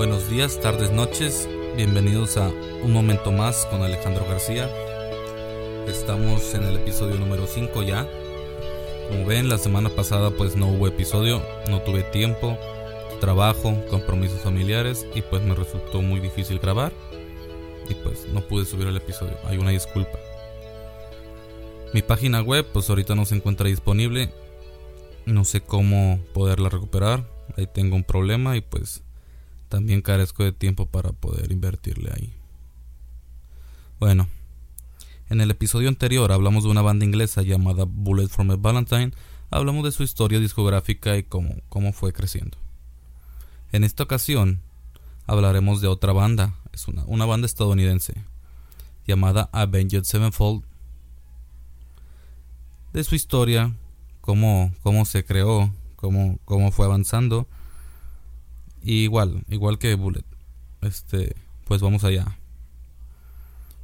Buenos días, tardes, noches. Bienvenidos a Un Momento Más con Alejandro García. Estamos en el episodio número 5 ya. Como ven, la semana pasada pues no hubo episodio, no tuve tiempo, trabajo, compromisos familiares y pues me resultó muy difícil grabar y pues no pude subir el episodio. Hay una disculpa. Mi página web pues ahorita no se encuentra disponible. No sé cómo poderla recuperar. Ahí tengo un problema y pues también carezco de tiempo para poder invertirle ahí. Bueno, en el episodio anterior hablamos de una banda inglesa llamada Bullet from a Valentine. Hablamos de su historia discográfica y cómo, cómo fue creciendo. En esta ocasión hablaremos de otra banda, es una, una banda estadounidense llamada Avenged Sevenfold de su historia, cómo, cómo se creó, cómo, cómo fue avanzando. Y igual, igual que Bullet. Este, pues vamos allá.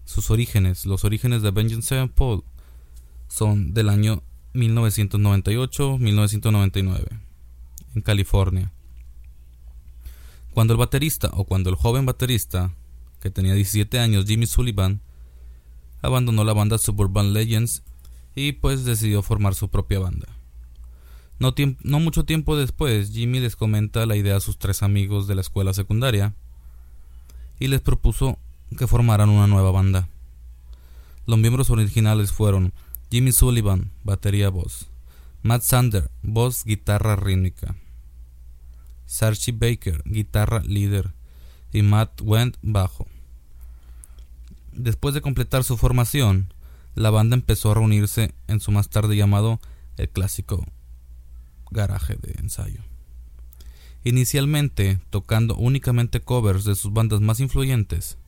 Sus orígenes, los orígenes de Avenged Sevenfold son del año 1998-1999 en California. Cuando el baterista o cuando el joven baterista, que tenía 17 años, Jimmy Sullivan, abandonó la banda Suburban Legends y pues decidió formar su propia banda. No, mucho tiempo después, Jimmy les comenta la idea a sus tres amigos de la escuela secundaria y les propuso que formaran una nueva banda. Los miembros originales fueron Jimmy Sullivan, batería voz, Matt Sander, voz, guitarra rítmica, Sarchi Baker, guitarra líder, y Matt Wendt, bajo. Después de completar su formación, la banda empezó a reunirse en su más tarde llamado el clásico garaje de ensayo. Inicialmente tocando únicamente covers de sus bandas más influyentes.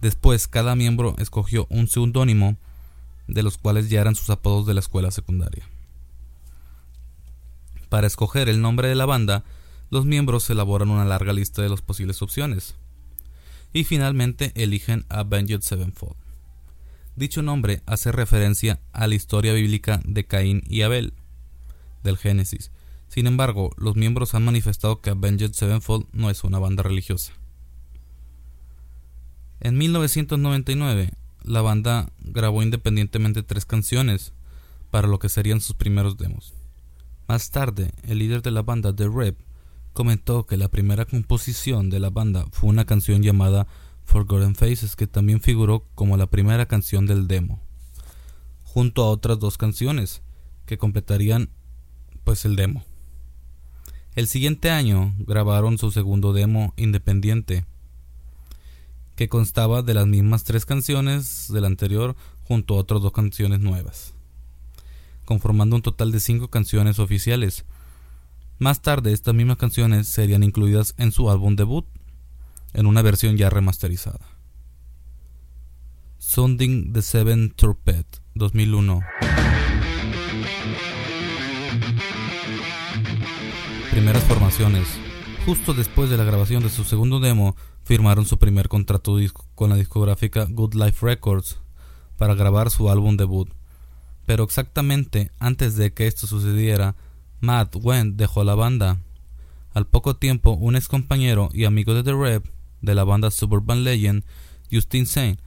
Después cada miembro escogió un seudónimo de los cuales ya eran sus apodos de la escuela secundaria. Para escoger el nombre de la banda, los miembros elaboran una larga lista de las posibles opciones y finalmente eligen Avenged Sevenfold. Dicho nombre hace referencia a la historia bíblica de Caín y Abel, del Génesis. Sin embargo, los miembros han manifestado que Avenged Sevenfold no es una banda religiosa. En 1999, la banda grabó independientemente tres canciones para lo que serían sus primeros demos. Más tarde, el líder de la banda, The Rep, comentó que la primera composición de la banda fue una canción llamada Forgotten Faces que también figuró como la primera canción del demo, junto a otras dos canciones que completarían pues el demo. El siguiente año grabaron su segundo demo independiente, que constaba de las mismas tres canciones del anterior junto a otras dos canciones nuevas, conformando un total de cinco canciones oficiales. Más tarde estas mismas canciones serían incluidas en su álbum debut en una versión ya remasterizada. Sounding the Seven Trumpet 2001 Primeras formaciones. Justo después de la grabación de su segundo demo, firmaron su primer contrato con la discográfica Good Life Records para grabar su álbum debut. Pero exactamente antes de que esto sucediera, Matt Wendt dejó la banda. Al poco tiempo, un ex compañero y amigo de The Rep de la banda Suburban Legend, Justin Saint,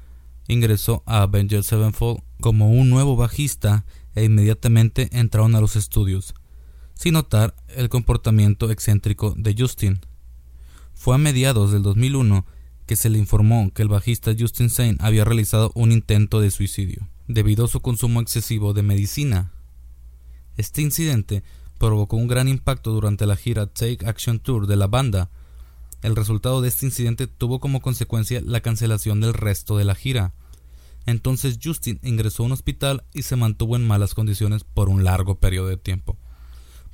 ingresó a Avenged Sevenfold como un nuevo bajista e inmediatamente entraron a los estudios, sin notar el comportamiento excéntrico de Justin. Fue a mediados del 2001 que se le informó que el bajista Justin Saint había realizado un intento de suicidio, debido a su consumo excesivo de medicina. Este incidente provocó un gran impacto durante la gira Take Action Tour de la banda, el resultado de este incidente tuvo como consecuencia la cancelación del resto de la gira. Entonces Justin ingresó a un hospital y se mantuvo en malas condiciones por un largo periodo de tiempo,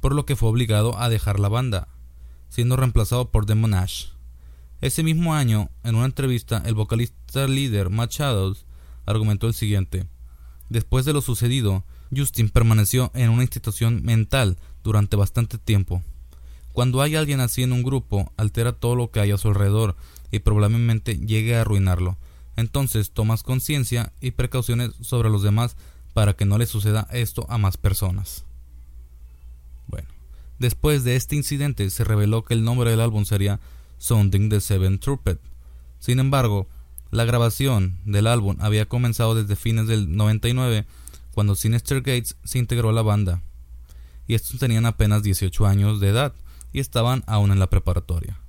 por lo que fue obligado a dejar la banda, siendo reemplazado por Demon Ash. Ese mismo año, en una entrevista, el vocalista líder Matt Shadows argumentó el siguiente: Después de lo sucedido, Justin permaneció en una institución mental durante bastante tiempo, cuando hay alguien así en un grupo, altera todo lo que hay a su alrededor y probablemente llegue a arruinarlo. Entonces tomas conciencia y precauciones sobre los demás para que no le suceda esto a más personas. Después de este incidente se reveló que el nombre del álbum sería Sounding the Seven Trumpet. Sin embargo, la grabación del álbum había comenzado desde fines del 99 cuando Sinister Gates se integró a la banda. Y estos tenían apenas 18 años de edad y estaban aún en la preparatoria.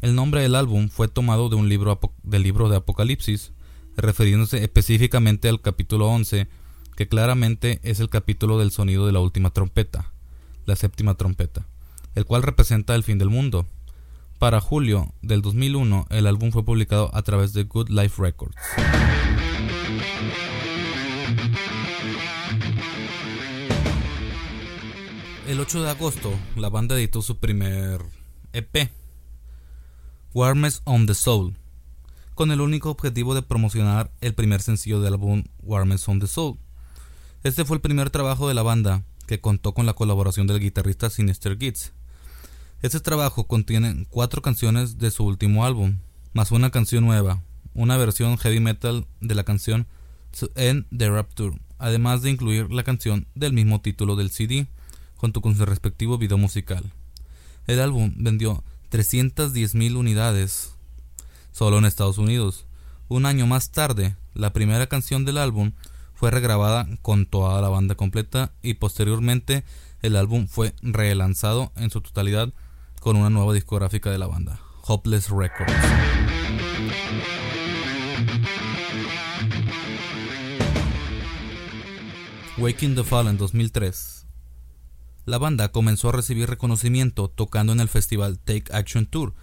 El nombre del álbum fue tomado de un libro del libro de Apocalipsis, refiriéndose específicamente al capítulo 11, que claramente es el capítulo del sonido de la última trompeta, la séptima trompeta, el cual representa el fin del mundo. Para julio del 2001, el álbum fue publicado a través de Good Life Records. El 8 de agosto, la banda editó su primer EP, Warmest on the Soul, con el único objetivo de promocionar el primer sencillo del álbum Warmest on the Soul. Este fue el primer trabajo de la banda, que contó con la colaboración del guitarrista Sinister Gits. Este trabajo contiene cuatro canciones de su último álbum, más una canción nueva, una versión heavy metal de la canción To End the Rapture, además de incluir la canción del mismo título del CD, junto con su respectivo video musical. El álbum vendió 310.000 unidades solo en Estados Unidos. Un año más tarde, la primera canción del álbum fue regrabada con toda la banda completa y posteriormente el álbum fue relanzado en su totalidad con una nueva discográfica de la banda, Hopeless Records. Waking the Fall en 2003. La banda comenzó a recibir reconocimiento tocando en el festival Take Action Tour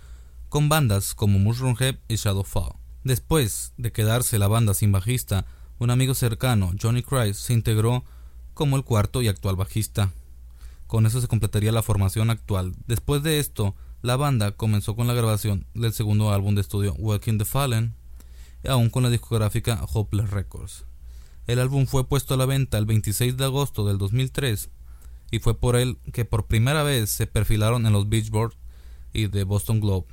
con bandas como Mushroom Head y Shadowfall. Después de quedarse la banda sin bajista, un amigo cercano, Johnny Christ, se integró como el cuarto y actual bajista. Con eso se completaría la formación actual. Después de esto, la banda comenzó con la grabación del segundo álbum de estudio Walking the Fallen, aún con la discográfica Hopeless Records. El álbum fue puesto a la venta el 26 de agosto del 2003 y fue por él que por primera vez se perfilaron en los Beachboard y The Boston Globe.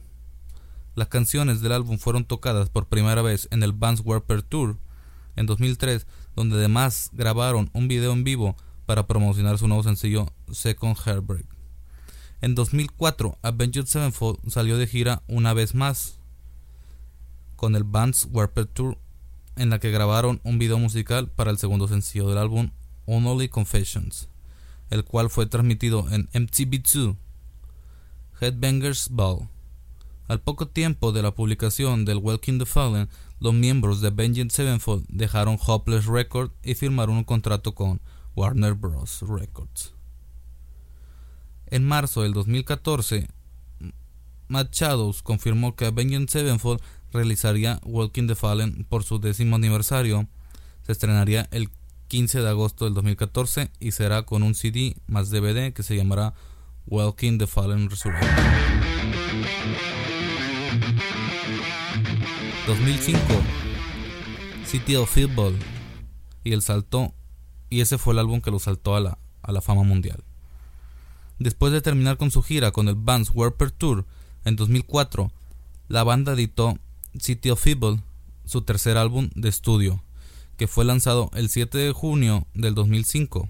Las canciones del álbum fueron tocadas por primera vez en el Vans Warped Tour en 2003, donde además grabaron un video en vivo para promocionar su nuevo sencillo Second Heartbreak. En 2004, Avenged Sevenfold salió de gira una vez más con el Band's Warped Tour, en la que grabaron un video musical para el segundo sencillo del álbum Only Confessions, el cual fue transmitido en MTV2 Headbangers Ball. Al poco tiempo de la publicación del Welcome the Fallen, los miembros de Avenged Sevenfold dejaron Hopeless Records y firmaron un contrato con Warner Bros. Records. En marzo del 2014, Matt Shadows confirmó que Avenged Sevenfold realizaría Walking the Fallen por su décimo aniversario. Se estrenaría el 15 de agosto del 2014 y será con un CD más DVD que se llamará Walking the Fallen Resurrection. 2005 City of Football y el salto y ese fue el álbum que lo saltó a la, a la fama mundial. Después de terminar con su gira con el Vans Warped Tour en 2004, la banda editó City of Evil, su tercer álbum de estudio, que fue lanzado el 7 de junio del 2005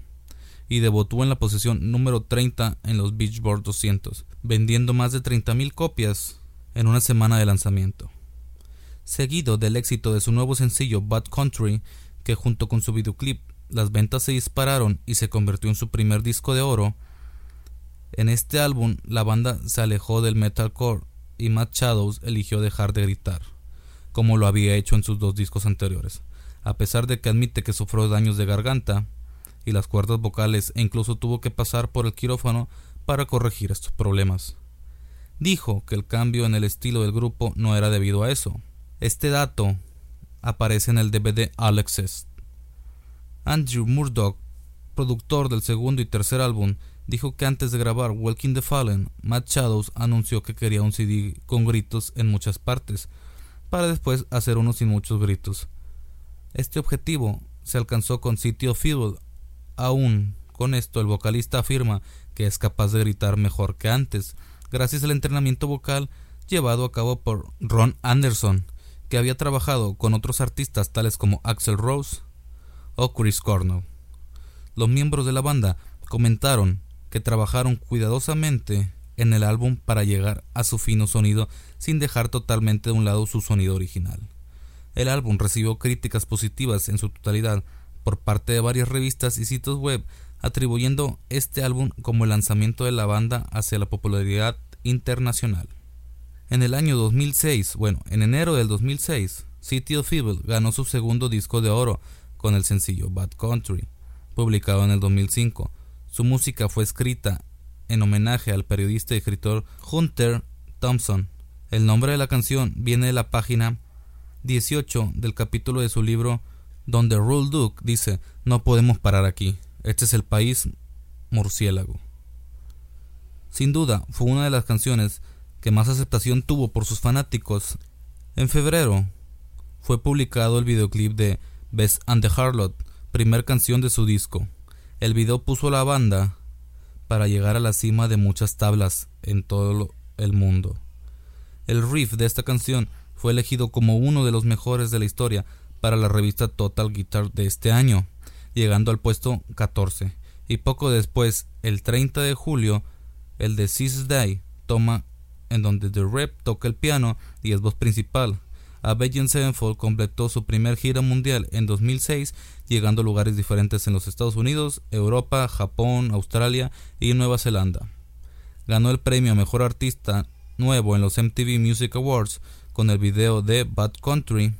y debutó en la posición número 30 en los Beachboard 200, vendiendo más de 30.000 copias en una semana de lanzamiento. Seguido del éxito de su nuevo sencillo Bad Country, que junto con su videoclip las ventas se dispararon y se convirtió en su primer disco de oro. En este álbum la banda se alejó del metalcore y Matt Shadows eligió dejar de gritar, como lo había hecho en sus dos discos anteriores, a pesar de que admite que sufrió daños de garganta y las cuerdas vocales e incluso tuvo que pasar por el quirófano para corregir estos problemas. Dijo que el cambio en el estilo del grupo no era debido a eso. Este dato aparece en el DVD Alexis Andrew Murdoch, productor del segundo y tercer álbum, dijo que antes de grabar Walking the Fallen, Matt Shadows anunció que quería un CD con gritos en muchas partes, para después hacer uno sin muchos gritos. Este objetivo se alcanzó con City of Evil. Aún con esto, el vocalista afirma que es capaz de gritar mejor que antes, gracias al entrenamiento vocal llevado a cabo por Ron Anderson, que había trabajado con otros artistas tales como Axel Rose, o Chris Cornell. Los miembros de la banda comentaron que trabajaron cuidadosamente en el álbum para llegar a su fino sonido sin dejar totalmente de un lado su sonido original. El álbum recibió críticas positivas en su totalidad por parte de varias revistas y sitios web, atribuyendo este álbum como el lanzamiento de la banda hacia la popularidad internacional. En el año 2006, bueno, en enero del 2006, City of Evil ganó su segundo disco de oro con el sencillo Bad Country, publicado en el 2005. Su música fue escrita en homenaje al periodista y escritor Hunter Thompson. El nombre de la canción viene de la página 18 del capítulo de su libro donde Rule Duke dice no podemos parar aquí, este es el país murciélago. Sin duda, fue una de las canciones que más aceptación tuvo por sus fanáticos. En febrero fue publicado el videoclip de Best and the Harlot, primer canción de su disco. El video puso a la banda para llegar a la cima de muchas tablas en todo el mundo. El riff de esta canción fue elegido como uno de los mejores de la historia para la revista Total Guitar de este año, llegando al puesto 14. Y poco después, el 30 de julio, el de Six Day toma en donde The Rep toca el piano y es voz principal. Avenged Sevenfold completó su primer gira mundial en 2006, llegando a lugares diferentes en los Estados Unidos, Europa, Japón, Australia y Nueva Zelanda. Ganó el premio a Mejor Artista Nuevo en los MTV Music Awards con el video de Bad Country,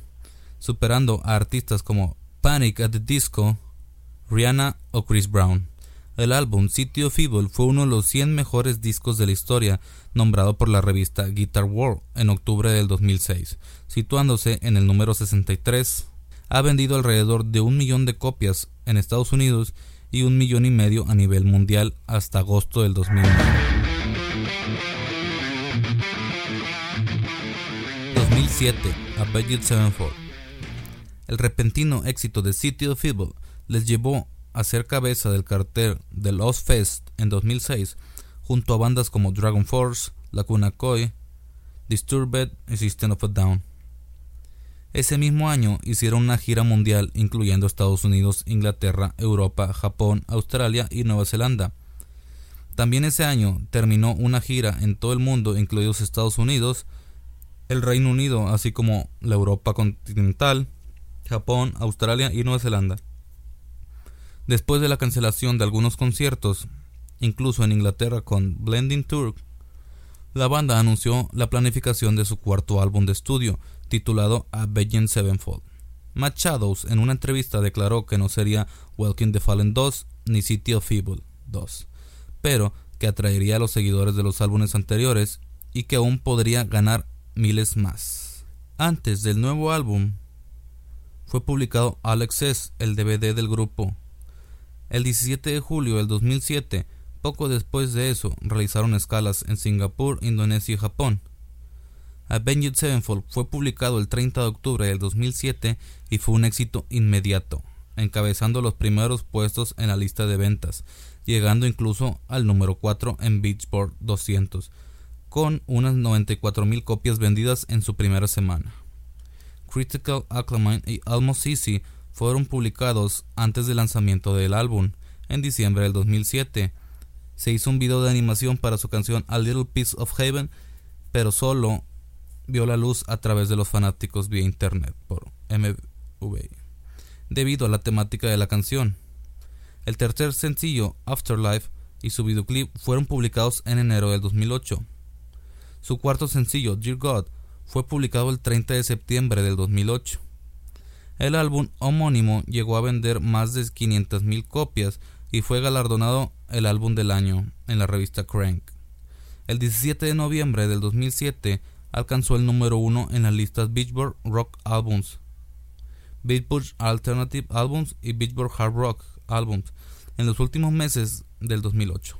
superando a artistas como Panic at the Disco, Rihanna o Chris Brown. El álbum City of Evil fue uno de los 100 mejores discos de la historia, nombrado por la revista Guitar World en octubre del 2006, situándose en el número 63. Ha vendido alrededor de un millón de copias en Estados Unidos y un millón y medio a nivel mundial hasta agosto del 2009. 2007 Avenged Sevenfold El repentino éxito de City of Evil les llevó a ser cabeza del cartel de Lost Fest en 2006 junto a bandas como Dragon Force, Lacuna Coil, Disturbed y System of a Down. Ese mismo año hicieron una gira mundial incluyendo Estados Unidos, Inglaterra, Europa, Japón, Australia y Nueva Zelanda. También ese año terminó una gira en todo el mundo, incluidos Estados Unidos, el Reino Unido, así como la Europa continental, Japón, Australia y Nueva Zelanda. Después de la cancelación de algunos conciertos, incluso en Inglaterra con Blending Tour, la banda anunció la planificación de su cuarto álbum de estudio, titulado Avenged Sevenfold. Matt Shadows en una entrevista declaró que no sería Welcome the Fallen 2 ni City of Evil 2, pero que atraería a los seguidores de los álbumes anteriores y que aún podría ganar miles más. Antes del nuevo álbum, fue publicado Alex el DVD del grupo, el 17 de julio del 2007, poco después de eso, realizaron escalas en Singapur, Indonesia y Japón. Avenged Sevenfold fue publicado el 30 de octubre del 2007 y fue un éxito inmediato, encabezando los primeros puestos en la lista de ventas, llegando incluso al número 4 en Beachboard 200, con unas 94.000 copias vendidas en su primera semana. Critical Acclaim y Almost Easy fueron publicados antes del lanzamiento del álbum, en diciembre del 2007. Se hizo un video de animación para su canción A Little Piece of Heaven, pero solo vio la luz a través de los fanáticos vía internet por MV, debido a la temática de la canción. El tercer sencillo, Afterlife, y su videoclip fueron publicados en enero del 2008. Su cuarto sencillo, Dear God, fue publicado el 30 de septiembre del 2008. El álbum homónimo llegó a vender más de 500.000 copias y fue galardonado el álbum del año en la revista Crank. El 17 de noviembre del 2007 alcanzó el número uno en las listas Beachboard Rock Albums, Beachboard Alternative Albums y Beachboard Hard Rock Albums en los últimos meses del 2008.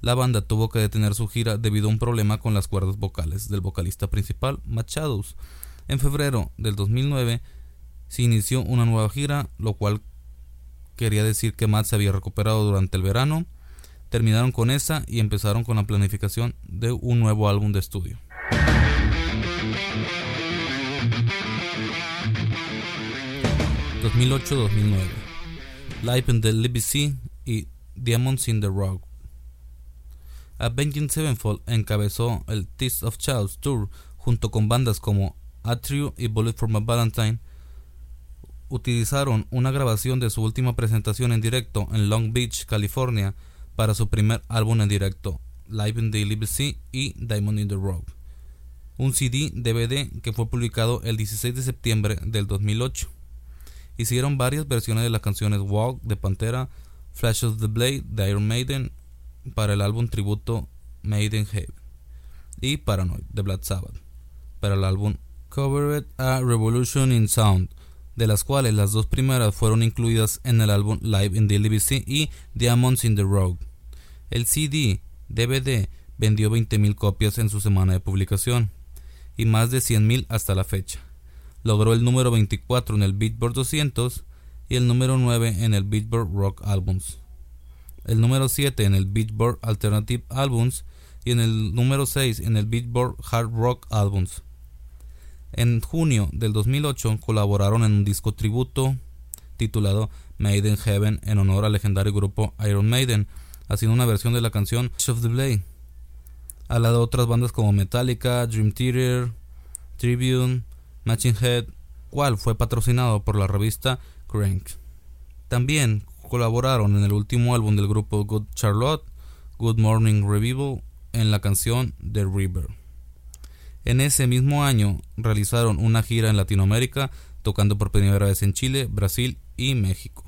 La banda tuvo que detener su gira debido a un problema con las cuerdas vocales del vocalista principal, Matt Shadows. En febrero del 2009 se inició una nueva gira, lo cual quería decir que Matt se había recuperado durante el verano. Terminaron con esa y empezaron con la planificación de un nuevo álbum de estudio. ...2008-2009... Live in the Libby y Diamonds in the Rock. Avenging Sevenfold encabezó el Taste of Chaos Tour junto con bandas como Atrio y Bullet for My Valentine. Utilizaron una grabación de su última presentación en directo en Long Beach, California, para su primer álbum en directo, Live in the Liberty y Diamond in the Rock. Un CD DVD que fue publicado el 16 de septiembre del 2008. Hicieron varias versiones de las canciones Walk de Pantera, Flash of the Blade de Iron Maiden para el álbum tributo Heaven y Paranoid de Black Sabbath para el álbum Covered a Revolution in Sound, de las cuales las dos primeras fueron incluidas en el álbum Live in the LBC y Diamonds in the Road. El CD DVD vendió 20.000 copias en su semana de publicación y más de 100.000 hasta la fecha. Logró el número 24 en el Beatport 200 y el número 9 en el Beatport Rock Albums el número 7 en el Beatport Alternative Albums y en el número 6 en el Beatport Hard Rock Albums. En junio del 2008 colaboraron en un disco tributo titulado Made in Heaven en honor al legendario grupo Iron Maiden, haciendo una versión de la canción of the Blade, al lado de otras bandas como Metallica, Dream Theater, Tribune, Matching Head, cual fue patrocinado por la revista Crank. También colaboraron en el último álbum del grupo Good Charlotte, Good Morning Revival, en la canción The River. En ese mismo año realizaron una gira en Latinoamérica, tocando por primera vez en Chile, Brasil y México.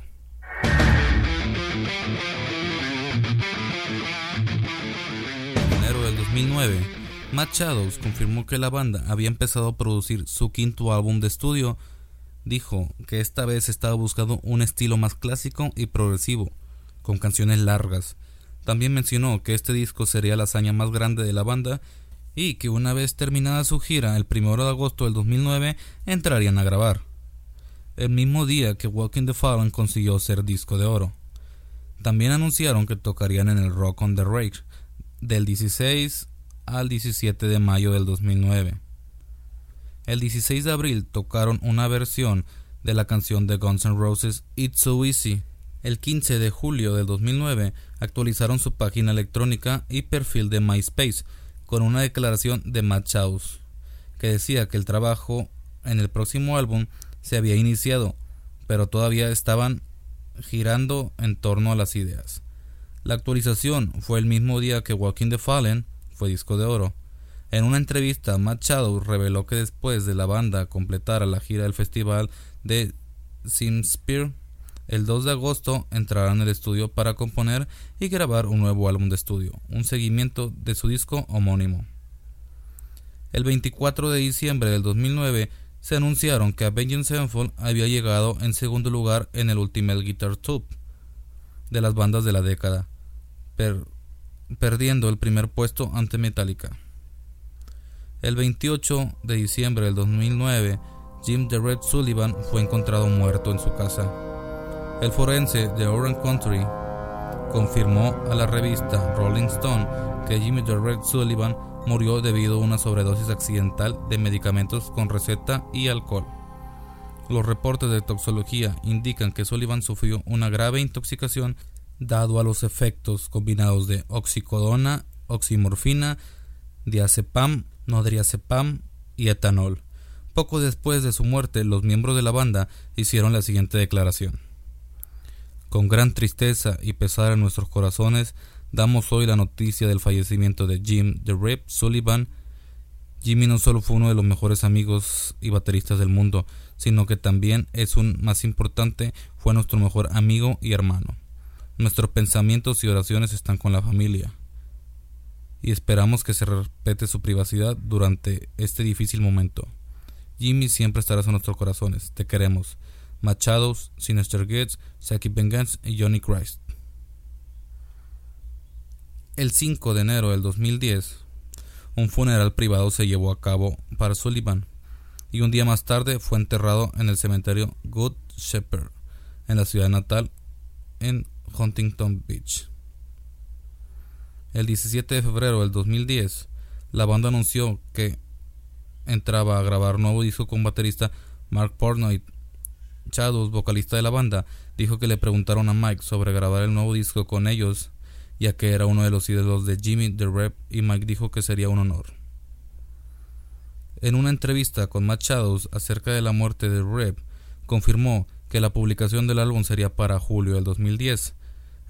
En enero del 2009, Matt Shadows confirmó que la banda había empezado a producir su quinto álbum de estudio dijo que esta vez estaba buscando un estilo más clásico y progresivo, con canciones largas. También mencionó que este disco sería la hazaña más grande de la banda y que una vez terminada su gira el 1 de agosto del 2009 entrarían a grabar. El mismo día que Walking the Fallen consiguió ser disco de oro. También anunciaron que tocarían en el Rock on the Rage del 16 al 17 de mayo del 2009. El 16 de abril tocaron una versión de la canción de Guns N' Roses It's So Easy. El 15 de julio del 2009 actualizaron su página electrónica y perfil de MySpace con una declaración de Matt que decía que el trabajo en el próximo álbum se había iniciado, pero todavía estaban girando en torno a las ideas. La actualización fue el mismo día que Walking the Fallen fue disco de oro. En una entrevista, Matt reveló que después de la banda completara la gira del festival de Simspear, el 2 de agosto entrarán en el estudio para componer y grabar un nuevo álbum de estudio, un seguimiento de su disco homónimo. El 24 de diciembre del 2009 se anunciaron que Avenging Sevenfold había llegado en segundo lugar en el Ultimate Guitar Tube de las bandas de la década, perdiendo el primer puesto ante Metallica. El 28 de diciembre del 2009, Jim the Red Sullivan fue encontrado muerto en su casa. El forense de Orange Country confirmó a la revista Rolling Stone que Jimmy Red Sullivan murió debido a una sobredosis accidental de medicamentos con receta y alcohol. Los reportes de toxicología indican que Sullivan sufrió una grave intoxicación dado a los efectos combinados de oxicodona, oximorfina, diazepam nodriazepam y etanol. Poco después de su muerte, los miembros de la banda hicieron la siguiente declaración. Con gran tristeza y pesar en nuestros corazones, damos hoy la noticia del fallecimiento de Jim The Rip Sullivan. Jimmy no solo fue uno de los mejores amigos y bateristas del mundo, sino que también es un más importante, fue nuestro mejor amigo y hermano. Nuestros pensamientos y oraciones están con la familia y esperamos que se respete su privacidad durante este difícil momento. Jimmy siempre estarás en nuestros corazones. Te queremos. Machados, Sinister Gates, Saki Vengeance y Johnny Christ. El 5 de enero del 2010, un funeral privado se llevó a cabo para Sullivan y un día más tarde fue enterrado en el cementerio Good Shepherd en la ciudad natal en Huntington Beach. El 17 de febrero del 2010, la banda anunció que entraba a grabar nuevo disco con baterista Mark Portnoy. Shadows, vocalista de la banda, dijo que le preguntaron a Mike sobre grabar el nuevo disco con ellos ya que era uno de los ídolos de Jimmy the Rep y Mike dijo que sería un honor. En una entrevista con Matt Shadows acerca de la muerte de Rep, confirmó que la publicación del álbum sería para julio del 2010.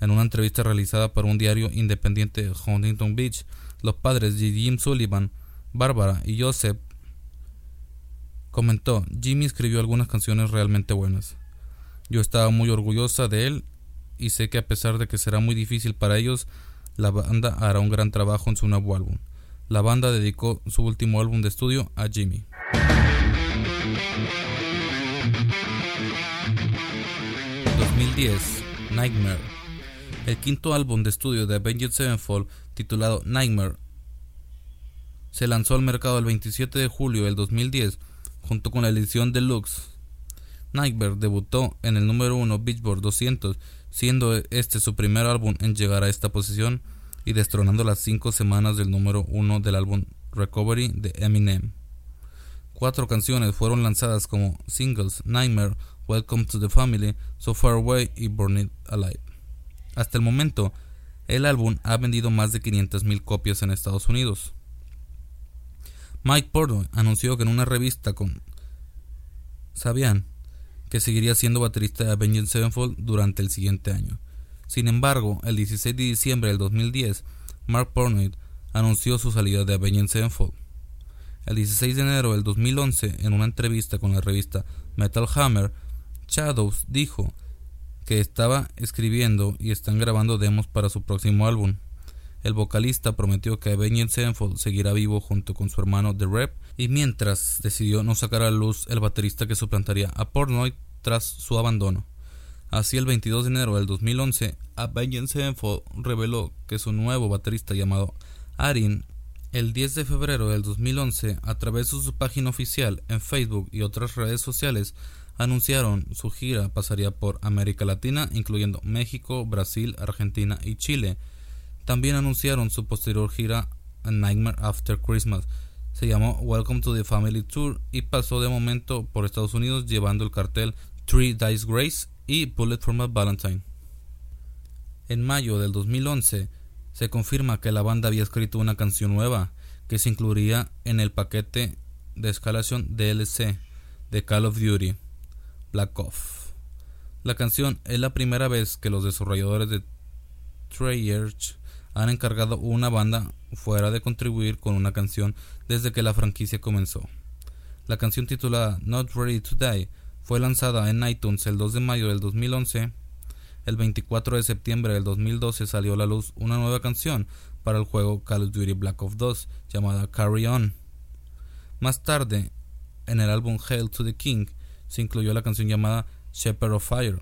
En una entrevista realizada para un diario independiente de Huntington Beach, los padres de Jim Sullivan, Barbara y Joseph comentó, Jimmy escribió algunas canciones realmente buenas. Yo estaba muy orgullosa de él y sé que a pesar de que será muy difícil para ellos, la banda hará un gran trabajo en su nuevo álbum. La banda dedicó su último álbum de estudio a Jimmy. 2010, Nightmare. El quinto álbum de estudio de Avenged Sevenfold, titulado Nightmare, se lanzó al mercado el 27 de julio del 2010 junto con la edición deluxe. Nightmare debutó en el número 1 Beachboard 200 siendo este su primer álbum en llegar a esta posición y destronando las cinco semanas del número uno del álbum Recovery de Eminem. Cuatro canciones fueron lanzadas como singles Nightmare, Welcome to the Family, So Far Away y Burn It Alive. Hasta el momento, el álbum ha vendido más de 500.000 copias en Estados Unidos. Mike Portnoy anunció que en una revista con Sabian que seguiría siendo baterista de Avenged Sevenfold durante el siguiente año. Sin embargo, el 16 de diciembre del 2010, Mark Pornoy anunció su salida de Avenged Sevenfold. El 16 de enero del 2011, en una entrevista con la revista Metal Hammer, Shadows dijo que estaba escribiendo y están grabando demos para su próximo álbum. El vocalista prometió que Avenged Sevenfold seguirá vivo junto con su hermano The Rep y mientras decidió no sacar a luz el baterista que suplantaría a Portnoy tras su abandono. Así el 22 de enero del 2011, Avenged Sevenfold reveló que su nuevo baterista llamado Arin el 10 de febrero del 2011, a través de su página oficial en Facebook y otras redes sociales, anunciaron su gira pasaría por América Latina, incluyendo México, Brasil, Argentina y Chile, también anunciaron su posterior gira A Nightmare After Christmas. Se llamó Welcome to the Family Tour y pasó de momento por Estados Unidos llevando el cartel Three Dice Grace y Bullet for My Valentine. En mayo del 2011 se confirma que la banda había escrito una canción nueva que se incluiría en el paquete de escalación DLC de Call of Duty Black Off. La canción es la primera vez que los desarrolladores de Treyarch han encargado una banda fuera de contribuir con una canción desde que la franquicia comenzó. La canción titulada Not Ready to Die fue lanzada en iTunes el 2 de mayo del 2011. El 24 de septiembre del 2012 salió a la luz una nueva canción para el juego Call of Duty Black Ops 2 llamada Carry On. Más tarde, en el álbum Hail to the King, se incluyó la canción llamada Shepherd of Fire,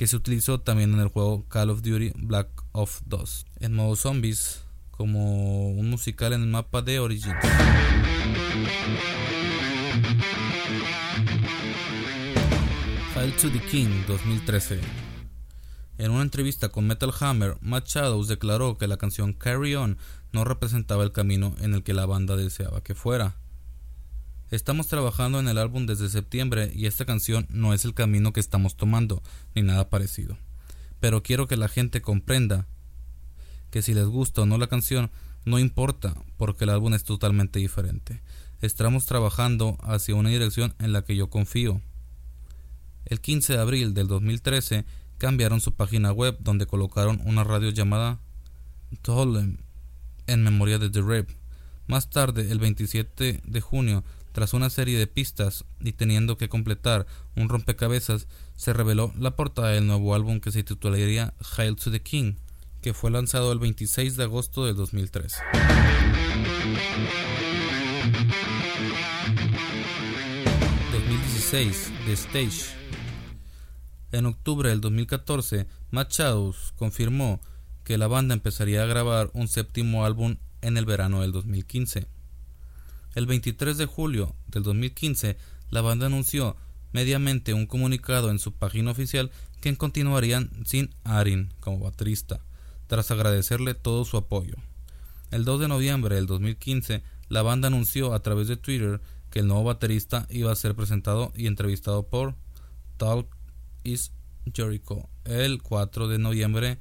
que se utilizó también en el juego Call of Duty Black Ops 2 en modo zombies como un musical en el mapa de Origins. File to the King 2013 En una entrevista con Metal Hammer, Matt Shadows declaró que la canción Carry On no representaba el camino en el que la banda deseaba que fuera. Estamos trabajando en el álbum desde septiembre y esta canción no es el camino que estamos tomando, ni nada parecido. Pero quiero que la gente comprenda que si les gusta o no la canción, no importa, porque el álbum es totalmente diferente. Estamos trabajando hacia una dirección en la que yo confío. El 15 de abril del 2013 cambiaron su página web donde colocaron una radio llamada Tolem en memoria de The Rap. Más tarde, el 27 de junio, tras una serie de pistas y teniendo que completar un rompecabezas, se reveló la portada del nuevo álbum que se titularía Hail to the King, que fue lanzado el 26 de agosto del 2003. ...2016... The Stage... En octubre del 2014... Matt confirmó... ...que la banda empezaría a grabar un séptimo álbum... ...en el verano del 2015... El 23 de julio del 2015, la banda anunció mediamente un comunicado en su página oficial que continuarían sin Arin como baterista, tras agradecerle todo su apoyo. El 2 de noviembre del 2015, la banda anunció a través de Twitter que el nuevo baterista iba a ser presentado y entrevistado por Talk is Jericho el 4 de noviembre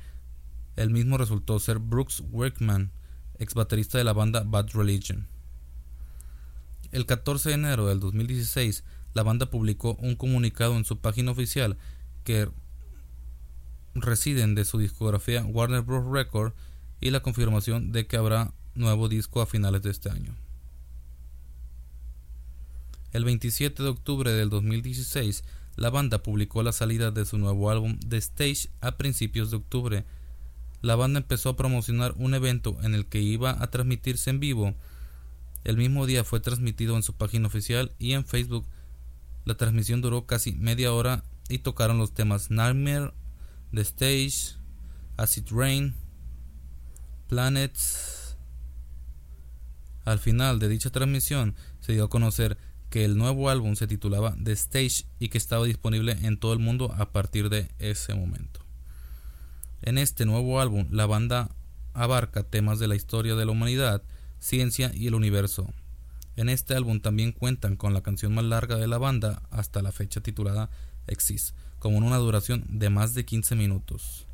El mismo resultó ser Brooks Workman, ex baterista de la banda Bad Religion. El 14 de enero del 2016, la banda publicó un comunicado en su página oficial que residen de su discografía Warner Bros. Record y la confirmación de que habrá nuevo disco a finales de este año. El 27 de octubre del 2016, la banda publicó la salida de su nuevo álbum The Stage a principios de octubre. La banda empezó a promocionar un evento en el que iba a transmitirse en vivo. El mismo día fue transmitido en su página oficial y en Facebook. La transmisión duró casi media hora y tocaron los temas Nightmare, The Stage, Acid Rain, Planets. Al final de dicha transmisión se dio a conocer que el nuevo álbum se titulaba The Stage y que estaba disponible en todo el mundo a partir de ese momento. En este nuevo álbum la banda abarca temas de la historia de la humanidad, ciencia y el universo. En este álbum también cuentan con la canción más larga de la banda hasta la fecha titulada Exist, con una duración de más de 15 minutos.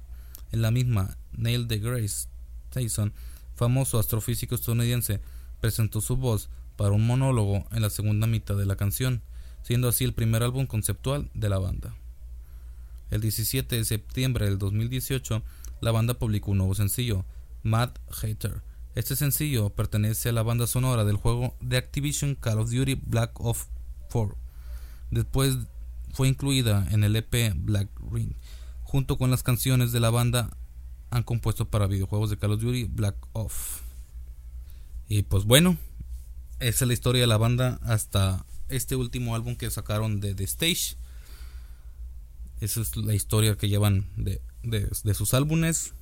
En la misma, Neil deGrasse Tyson, famoso astrofísico estadounidense, presentó su voz para un monólogo en la segunda mitad de la canción, siendo así el primer álbum conceptual de la banda. El 17 de septiembre del 2018, la banda publicó un nuevo sencillo, Mad Hater. Este sencillo pertenece a la banda sonora del juego de Activision Call of Duty Black Ops 4. Después fue incluida en el EP Black Ring, junto con las canciones de la banda han compuesto para videojuegos de Call of Duty Black Ops. Y pues bueno, esa es la historia de la banda hasta este último álbum que sacaron de The Stage. Esa es la historia que llevan de, de, sus álbumes.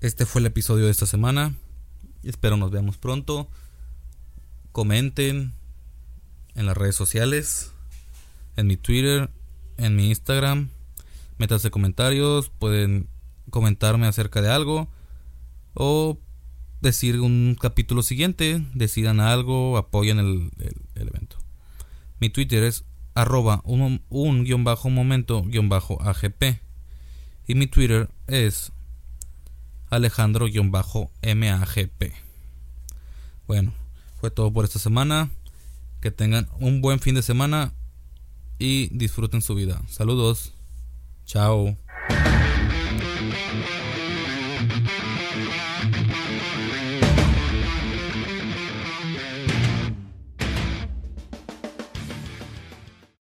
Este fue el episodio de esta semana. Espero nos veamos pronto. Comenten en las redes sociales, en mi Twitter, en mi Instagram. Métanse comentarios, pueden comentarme acerca de algo o decir un capítulo siguiente, decidan algo, apoyen el, evento. Mi Twitter es arroba un, guion bajo momento guion bajo AGP. Y mi Twitter es Alejandro guion bajo MAGP. Bueno, fue todo por esta semana. Que tengan un buen fin de semana y disfruten su vida. Saludos. Chao.